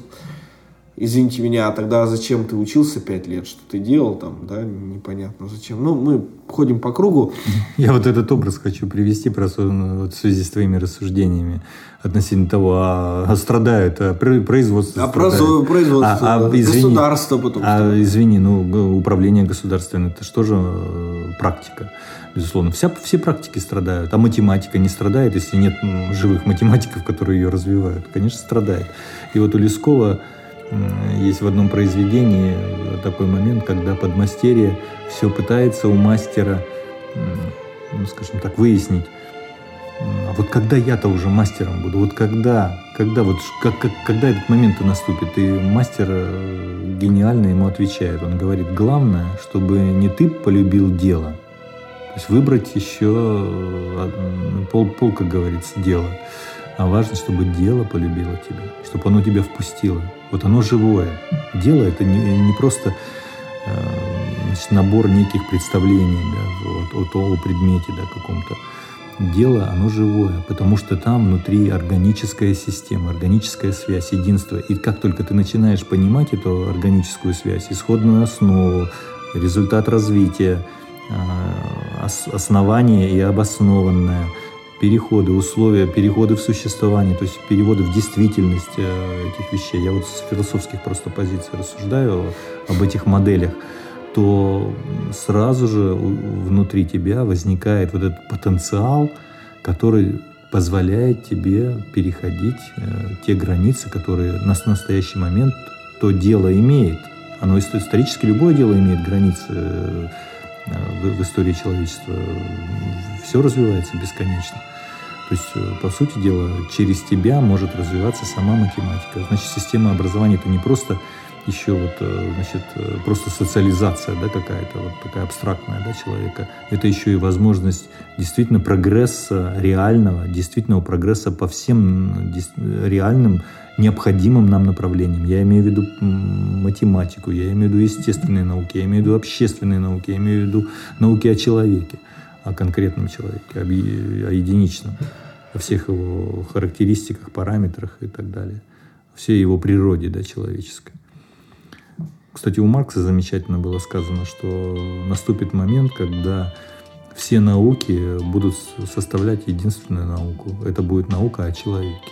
Извините меня, а тогда зачем ты учился пять лет? Что ты делал там, да? Непонятно зачем. Ну, мы ходим по кругу.
Я вот этот образ хочу привести просто ну, вот в связи с твоими рассуждениями относительно того, а, а страдают, а производство
А страдает. производство, а, а,
извини, государство потом. А, извини, ну, управление государственное, это же э, практика? безусловно. Вся, все практики страдают, а математика не страдает, если нет живых математиков, которые ее развивают. Конечно, страдает. И вот у Лескова есть в одном произведении такой момент, когда подмастерье все пытается у мастера, ну, скажем так, выяснить, а вот когда я-то уже мастером буду, вот когда, когда вот как, как, когда этот момент наступит, и мастер э, гениально ему отвечает, он говорит, главное, чтобы не ты полюбил дело, то есть выбрать еще э, пол, пол, как говорится, дело. А важно, чтобы дело полюбило тебя, чтобы оно тебя впустило. Вот оно живое. Дело это не, не просто э, значит, набор неких представлений да, вот, о, о предмете да, каком-то. Дело, оно живое, потому что там внутри органическая система, органическая связь, единство. И как только ты начинаешь понимать эту органическую связь, исходную основу, результат развития, Э, основание и обоснованное, переходы, условия, переходы в существование, то есть переводы в действительность э, этих вещей. Я вот с философских просто позиций рассуждаю об этих моделях то сразу же внутри тебя возникает вот этот потенциал, который позволяет тебе переходить э, те границы, которые на настоящий момент то дело имеет. Оно исторически любое дело имеет границы э, в, в истории человечества. Все развивается бесконечно. То есть, э, по сути дела, через тебя может развиваться сама математика. Значит, система образования это не просто еще вот, э, значит, э, просто социализация, да, какая-то вот такая абстрактная, да, человека. Это еще и возможность действительно прогресса реального, действительного прогресса по всем реальным необходимым нам направлениям. Я имею в виду математику, я имею в виду естественные науки, я имею в виду общественные науки, я имею в виду науки о человеке, о конкретном человеке, о единичном, о всех его характеристиках, параметрах и так далее, всей его природе да, человеческой. Кстати, у Маркса замечательно было сказано, что наступит момент, когда все науки будут составлять единственную науку. Это будет наука о человеке.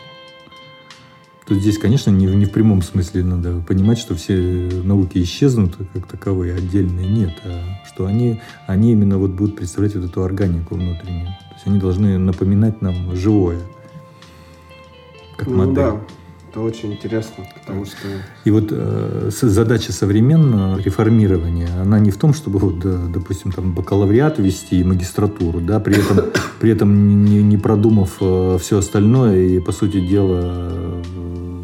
Тут здесь, конечно, не, не в прямом смысле надо понимать, что все науки исчезнут как таковые, отдельные нет, а что они, они именно вот будут представлять вот эту органику внутреннюю. То есть они должны напоминать нам живое,
как ну, модель. Да. Это очень интересно, потому что...
И вот э, задача современного реформирования, она не в том, чтобы, вот, допустим, там, бакалавриат вести и магистратуру, да, при этом, при этом не, не продумав э, все остальное и, по сути дела, э,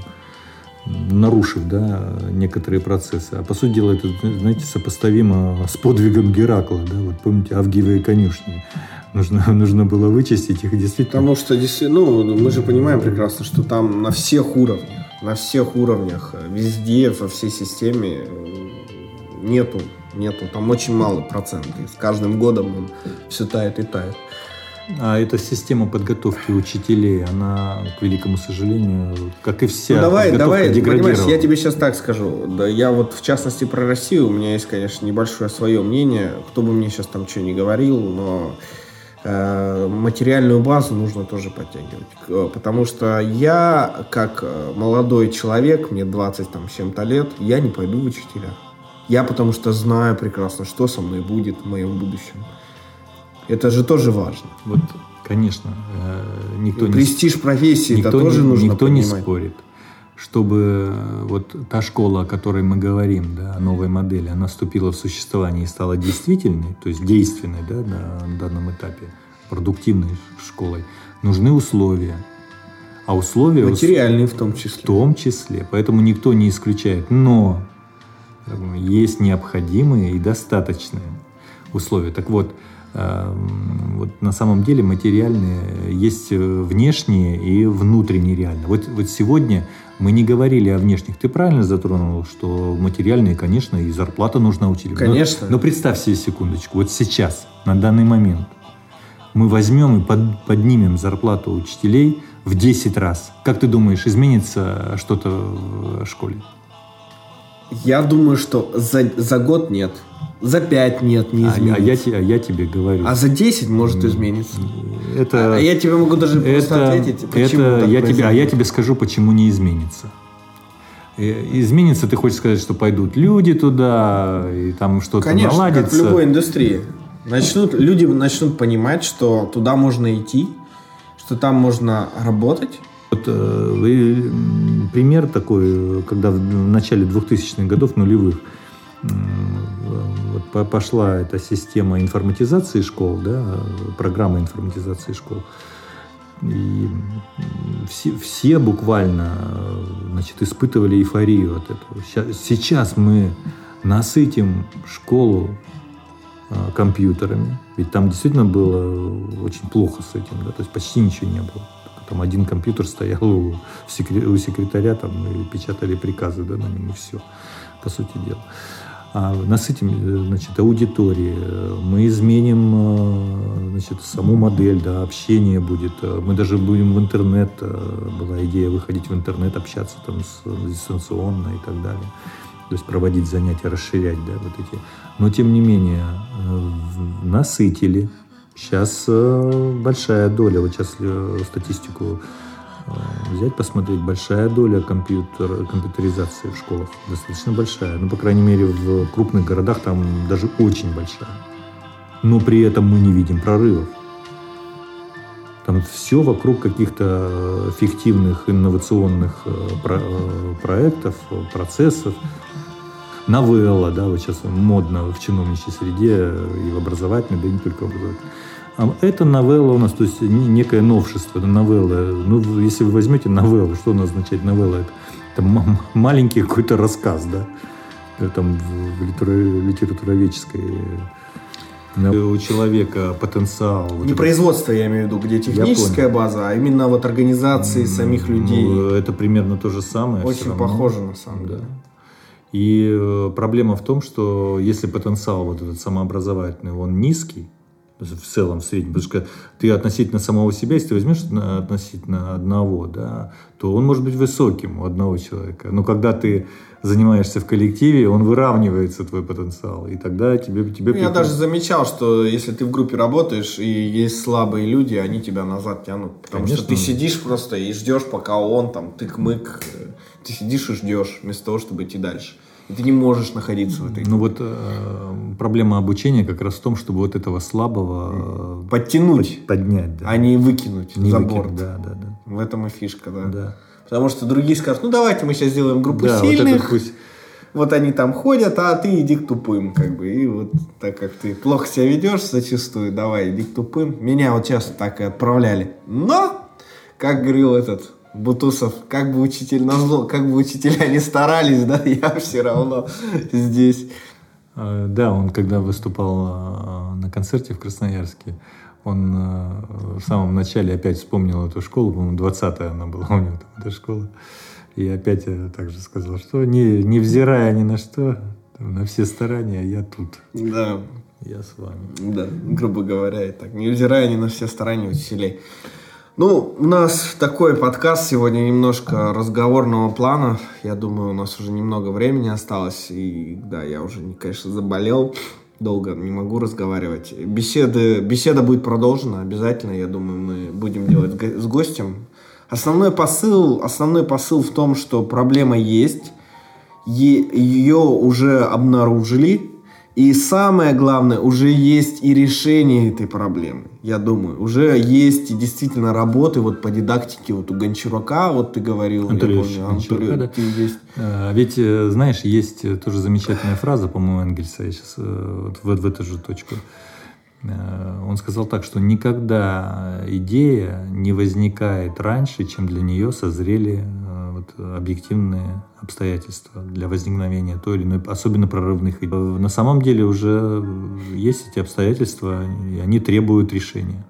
нарушив да, некоторые процессы. А по сути дела это, знаете, сопоставимо с подвигом Геракла. Да? Вот помните, Авгиевые конюшни нужно, нужно было вычистить их действительно.
Потому что, ну, мы же понимаем прекрасно, что там на всех уровнях, на всех уровнях, везде, во всей системе э, нету, нету, там очень мало процентов. И с каждым годом он все тает и тает.
А эта система подготовки учителей, она, к великому сожалению, как и вся ну,
давай, давай, понимаешь, я тебе сейчас так скажу. Да, я вот, в частности, про Россию, у меня есть, конечно, небольшое свое мнение, кто бы мне сейчас там что ни говорил, но Э, материальную базу нужно тоже подтягивать. Потому что я, как э, молодой человек, мне 20 там, чем-то лет, я не пойду в учителя. Я потому что знаю прекрасно, что со мной будет в моем будущем. Это же тоже важно.
Вот, конечно. Э, никто
Престиж
не...
профессии никто это тоже
не,
нужно
Никто понимать. не спорит чтобы вот та школа, о которой мы говорим, да, о новой модели, она вступила в существование и стала действительной, то есть действенной да, на данном этапе, продуктивной школой, нужны условия. А условия...
Материальные в том числе.
В том числе. Поэтому никто не исключает. Но есть необходимые и достаточные условия. Так вот, Эм, вот на самом деле материальные есть э, внешние и внутренние реально. Вот, вот сегодня мы не говорили о внешних. Ты правильно затронул, что материальные, конечно, и зарплата нужна учителям.
Конечно.
Но, но представь себе секундочку, вот сейчас, на данный момент, мы возьмем и под, поднимем зарплату учителей в 10 раз. Как ты думаешь, изменится что-то в школе?
Я думаю, что за, за год нет. За 5 нет, не изменится.
А, а, я, а я тебе говорю.
А за 10 может измениться.
Это,
а, я тебе могу даже просто это, ответить, почему это,
я тебе, А я тебе скажу, почему не изменится. Изменится, ты хочешь сказать, что пойдут люди туда, и там что-то
Конечно,
наладится.
как в любой индустрии. Начнут, люди начнут понимать, что туда можно идти, что там можно работать.
Вот э, пример такой, когда в начале 2000-х годов, нулевых, вот пошла эта система информатизации школ, да, программа информатизации школ. И все, все буквально значит, испытывали эйфорию от этого. Сейчас мы насытим школу а, компьютерами. Ведь там действительно было очень плохо с этим, да, то есть почти ничего не было. Там один компьютер стоял у, секретаря, там, и печатали приказы да, на нем, и все, по сути дела. А насытим э, значит, аудитории, мы изменим э, значит, саму модель, да, общение будет, мы даже будем в интернет, э, была идея выходить в интернет, общаться там с, дистанционно и так далее, то есть проводить занятия, расширять, да, вот эти. Но тем не менее насытили, Сейчас э, большая доля, вот сейчас э, статистику э, взять, посмотреть, большая доля компьютер, компьютеризации в школах, достаточно большая. Ну, по крайней мере, в крупных городах там даже очень большая. Но при этом мы не видим прорывов. Там все вокруг каких-то фиктивных инновационных про проектов, процессов. Новелла, да, вот сейчас модно в чиновничьей среде и в образовательной, да и не только в образовательной а это новелла у нас, то есть некое новшество, это новелла. Ну, если вы возьмете новеллу, что она означает новелла? Это, это маленький какой-то рассказ, да? Там в литературоведческой у человека потенциал.
Не вот производство, я имею в виду, где техническая база, а именно вот организации самих ну, людей. Ну,
это примерно то же самое.
Очень похоже на самом деле.
И э, проблема в том, что если потенциал вот этот самообразовательный, он низкий, в целом, в среднем. Потому что ты относительно самого себя, если ты возьмешь относительно одного, да, то он может быть высоким у одного человека. Но когда ты занимаешься в коллективе, он выравнивается, твой потенциал. И тогда тебе... тебе
ну, Я даже замечал, что если ты в группе работаешь, и есть слабые люди, они тебя назад тянут. Потому Конечно. что ты сидишь просто и ждешь, пока он там тык-мык. Ты сидишь и ждешь, вместо того, чтобы идти дальше. И ты не можешь находиться в этой
Ну вот э, проблема обучения как раз в том, чтобы вот этого слабого
э, подтянуть,
поднять, да.
а не выкинуть
не
за
выкинуть,
борт.
Да, да, да.
В этом и фишка, да.
да.
Потому что другие скажут, ну давайте мы сейчас сделаем группу да, сильных. Вот, пусть... вот они там ходят, а ты иди к тупым, как бы. И вот так как ты плохо себя ведешь зачастую, давай иди к тупым. Меня вот часто так и отправляли. Но, как говорил этот Бутусов, как бы учитель назло, как бы учителя не старались, да, я все равно здесь.
А, да, он когда выступал а, на концерте в Красноярске, он а, в самом начале опять вспомнил эту школу, по-моему, 20-я она была у него, там, эта школа. И опять также сказал, что не, невзирая ни на что, на все старания, я тут.
Да.
Я с вами.
Да, грубо говоря, и так. Невзирая ни на все старания учителей. Ну, у нас такой подкаст сегодня немножко разговорного плана. Я думаю, у нас уже немного времени осталось. И да, я уже, конечно, заболел. Долго не могу разговаривать. Беседы, беседа будет продолжена обязательно. Я думаю, мы будем делать с гостем. Основной посыл, основной посыл в том, что проблема есть. Ее уже обнаружили и самое главное, уже есть и решение этой проблемы, я думаю. Уже есть и действительно работы вот по дидактике вот у Гончарука, вот ты говорил,
Анатолий я помню, да. ты есть. А, ведь, э, знаешь, есть тоже замечательная фраза, по-моему, Энгельса, я сейчас э, вот в, в эту же точку. Э, он сказал так, что никогда идея не возникает раньше, чем для нее созрели вот, объективные обстоятельства для возникновения той или иной, особенно прорывных идей. На самом деле уже есть эти обстоятельства, и они требуют решения.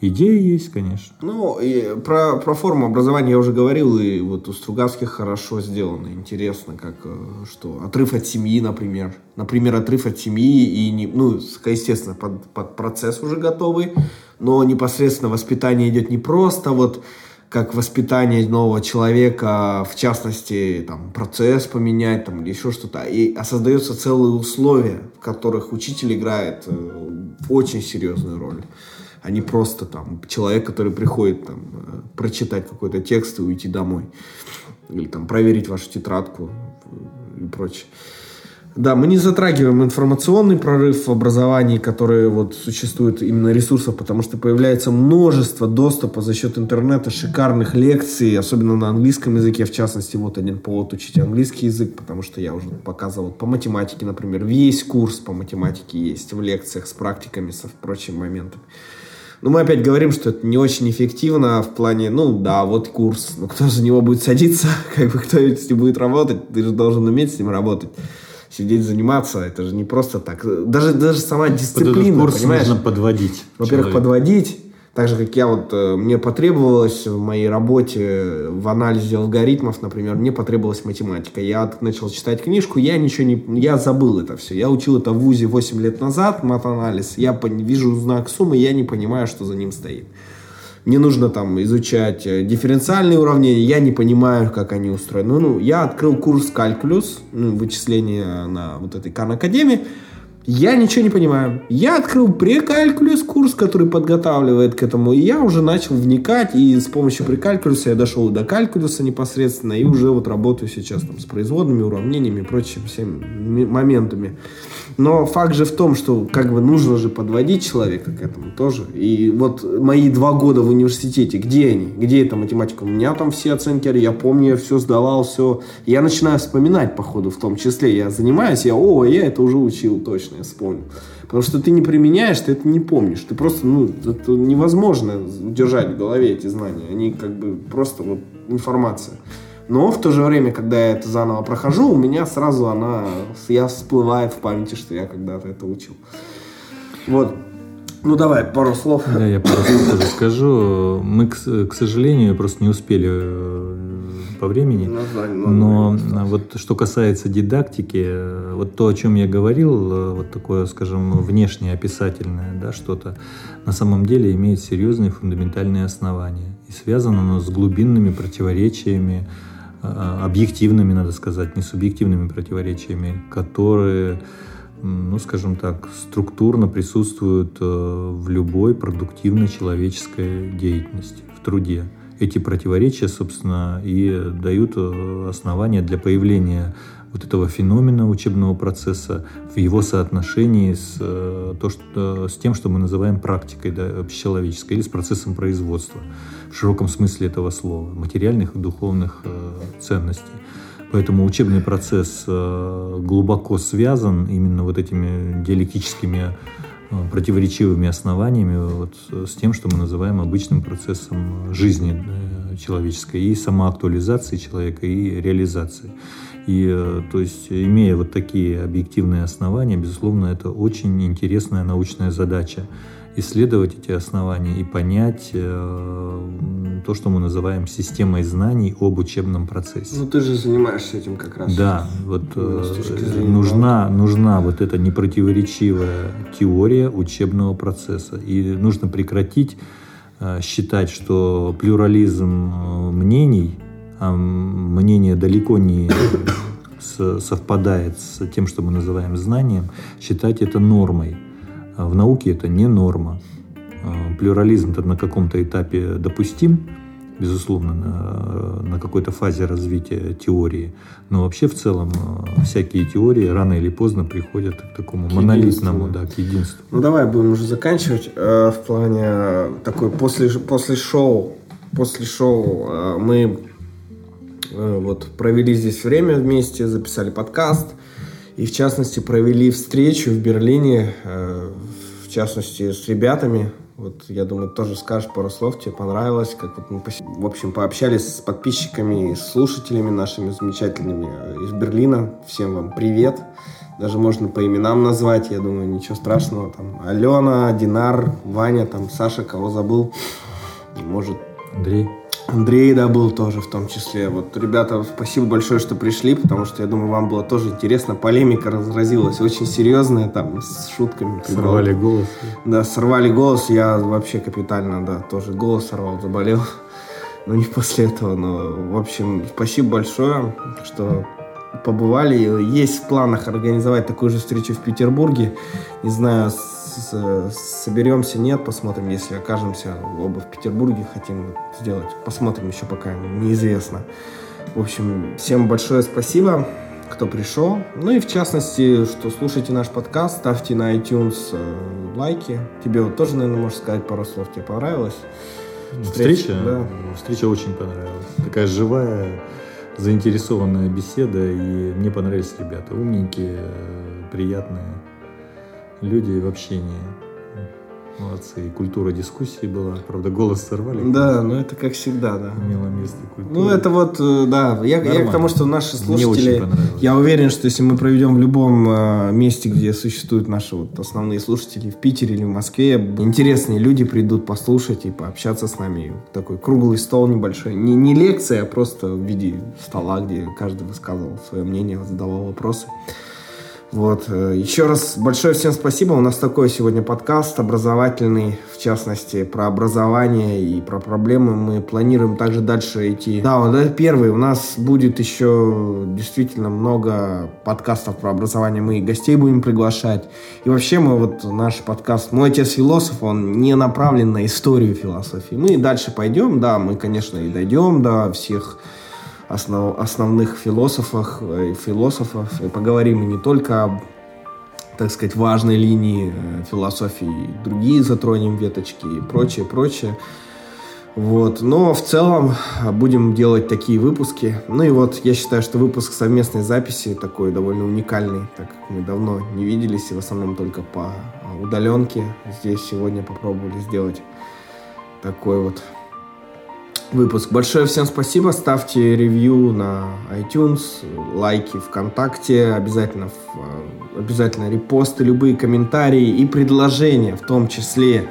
Идеи есть, конечно.
Ну, и про, про форму образования я уже говорил, и вот у Стругацких хорошо сделано, интересно, как э, что отрыв от семьи, например. Например, отрыв от семьи и, не, ну, естественно, под, под процесс уже готовый, но непосредственно воспитание идет не просто вот как воспитание нового человека, в частности, там, процесс поменять, там, или еще что-то. И а создаются целые условия, в которых учитель играет э, очень серьезную роль. А не просто там человек, который приходит там, э, прочитать какой-то текст и уйти домой. Или там проверить вашу тетрадку и прочее. Да, мы не затрагиваем информационный прорыв в образовании, который вот существует именно ресурсов, потому что появляется множество доступа за счет интернета, шикарных лекций, особенно на английском языке, в частности, вот один повод учить английский язык, потому что я уже показывал по математике, например, весь курс по математике есть в лекциях с практиками, со прочими моментами. Но мы опять говорим, что это не очень эффективно в плане, ну да, вот курс, но кто за него будет садиться, как бы кто с ним будет работать, ты же должен уметь с ним работать сидеть заниматься, это же не просто так. Даже, даже сама дисциплина,
курс понимаешь? нужно подводить.
Во-первых, подводить. Так же, как я вот, э, мне потребовалось в моей работе в анализе алгоритмов, например, мне потребовалась математика. Я начал читать книжку, я ничего не... Я забыл это все. Я учил это в ВУЗе 8 лет назад, матанализ. Я вижу знак суммы, я не понимаю, что за ним стоит. Мне нужно там изучать э, дифференциальные уравнения, я не понимаю, как они устроены. Ну, ну я открыл курс калькулюс, ну, вычисления на вот этой Кан Академии, Я ничего не понимаю. Я открыл прекалькулюс курс, который подготавливает к этому, и я уже начал вникать, и с помощью прекалькулюса я дошел до калькулюса непосредственно, и уже вот работаю сейчас там с производными уравнениями и прочими всеми моментами. Но факт же в том, что как бы нужно же подводить человека к этому тоже. И вот мои два года в университете, где они? Где эта математика? У меня там все оценки, я помню, я все сдавал, все. Я начинаю вспоминать, по ходу, в том числе. Я занимаюсь, я, о, я это уже учил точно я вспомнил. Потому что ты не применяешь, ты это не помнишь. Ты просто, ну, это невозможно удержать в голове эти знания. Они как бы просто вот информация. Но в то же время, когда я это заново прохожу, у меня сразу она, я всплывает в памяти, что я когда-то это учил. Вот. Ну давай, пару слов.
Да, я пару слов скажу. Мы, к, к сожалению, просто не успели э, по времени. Но вот что касается дидактики, вот то, о чем я говорил, вот такое, скажем, внешнее описательное, да, что-то, на самом деле имеет серьезные фундаментальные основания. И связано оно с глубинными противоречиями, а, объективными, надо сказать, не субъективными противоречиями, которые ну, скажем так, структурно присутствуют э, в любой продуктивной человеческой деятельности, в труде эти противоречия, собственно, и дают э, основания для появления вот этого феномена учебного процесса в его соотношении с, э, то, что, с тем, что мы называем практикой да, общечеловеческой или с процессом производства в широком смысле этого слова, материальных и духовных э, ценностей. Поэтому учебный процесс глубоко связан именно вот этими диалектическими Э, противоречивыми основаниями вот, с тем, что мы называем обычным процессом жизни э, человеческой и самоактуализации человека, и реализации. И, э, то есть, имея вот такие объективные основания, безусловно, это очень интересная научная задача исследовать эти основания и понять э, то, что мы называем системой знаний об учебном процессе.
Ну, ты же занимаешься этим как раз.
Да, вот э, нужна, нужна вот эта непротиворечивая теория учебного процесса. И нужно прекратить э, считать, что плюрализм э, мнений, а мнение далеко не совпадает с тем, что мы называем знанием, считать это нормой. А в науке это не норма. А, плюрализм на каком-то этапе допустим, безусловно, на, на какой-то фазе развития теории. Но вообще в целом а, всякие теории рано или поздно приходят к такому к монолитному, да, к единству.
Ну давай будем уже заканчивать. Э, в плане такой после, после шоу, после шоу э, мы э, вот провели здесь время вместе, записали подкаст. И в частности провели встречу в Берлине, э, в частности с ребятами. Вот я думаю, тоже скажешь пару слов, тебе понравилось, как вот мы, в общем, пообщались с подписчиками и слушателями нашими замечательными из Берлина. Всем вам привет. Даже можно по именам назвать, я думаю, ничего страшного. Там Алена, Динар, Ваня, там Саша, кого забыл. Может,
Андрей.
Андрей, да, был тоже в том числе. Вот, ребята, спасибо большое, что пришли, потому что, я думаю, вам было тоже интересно. Полемика разразилась очень серьезная, там, с шутками.
Сорвали голос.
Да, сорвали голос. Я вообще капитально, да, тоже голос сорвал, заболел. Но не после этого, но, в общем, спасибо большое, что побывали. Есть в планах организовать такую же встречу в Петербурге. Не знаю, соберемся, нет, посмотрим, если окажемся оба в Петербурге, хотим сделать. Посмотрим еще пока неизвестно. В общем, всем большое спасибо, кто пришел. Ну и в частности, что слушайте наш подкаст, ставьте на iTunes э, лайки. Тебе вот тоже, наверное, можешь сказать пару слов. Тебе понравилось?
Встреча? Встреча, да. Встреча очень понравилась. Такая живая, заинтересованная беседа. И мне понравились ребята. Умненькие, приятные люди в общении. Молодцы. И культура дискуссии была. Правда, голос сорвали.
Да, но это как всегда, да.
Имело место культура.
Ну, это вот, э, да. Я, я к тому, что наши слушатели... Я уверен, что если мы проведем в любом э, месте, где существуют наши вот основные слушатели, в Питере или в Москве, интересные люди придут послушать и пообщаться с нами. Такой круглый стол небольшой. Не, не лекция, а просто в виде стола, где каждый высказывал свое мнение, задавал вопросы. Вот. Э, еще раз большое всем спасибо. У нас такой сегодня подкаст образовательный, в частности, про образование и про проблемы. Мы планируем также дальше идти. Да, вот это первый. У нас будет еще действительно много подкастов про образование. Мы и гостей будем приглашать. И вообще мы вот наш подкаст «Мой отец философ», он не направлен на историю философии. Мы дальше пойдем, да, мы, конечно, и дойдем до всех основ, основных философах, э, философов. И поговорим и не только об, так сказать, важной линии э, философии, другие затронем веточки и прочее, прочее. Вот. Но в целом будем делать такие выпуски. Ну и вот я считаю, что выпуск совместной записи такой довольно уникальный, так как мы давно не виделись и в основном только по удаленке. Здесь сегодня попробовали сделать такой вот выпуск. Большое всем спасибо. Ставьте ревью на iTunes, лайки ВКонтакте, обязательно, э, обязательно репосты, любые комментарии и предложения в том числе.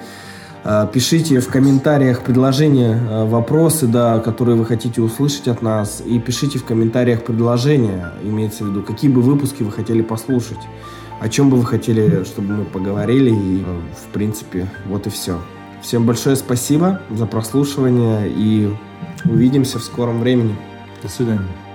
Э, пишите в комментариях предложения, э, вопросы, да, которые вы хотите услышать от нас. И пишите в комментариях предложения, имеется в виду, какие бы выпуски вы хотели послушать. О чем бы вы хотели, чтобы мы поговорили. И, в принципе, вот и все. Всем большое спасибо за прослушивание и увидимся в скором времени.
До свидания.